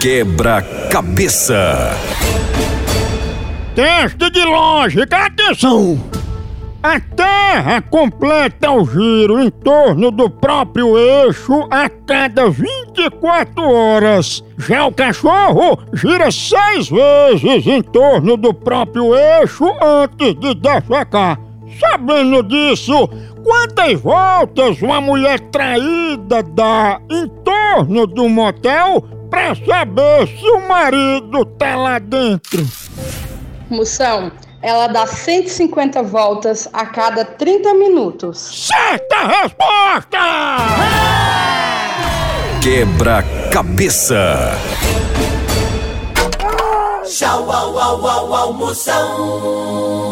Quebra-cabeça. Teste de lógica, atenção! A Terra completa o giro em torno do próprio eixo a cada 24 horas. Já o cachorro gira seis vezes em torno do próprio eixo antes de defecar. Sabendo disso, quantas voltas uma mulher traída dá em torno do motel pra saber se o marido tá lá dentro? Moção, ela dá 150 voltas a cada 30 minutos. Certa resposta! Quebra-cabeça. Tchau, au, au, au, au, Moção.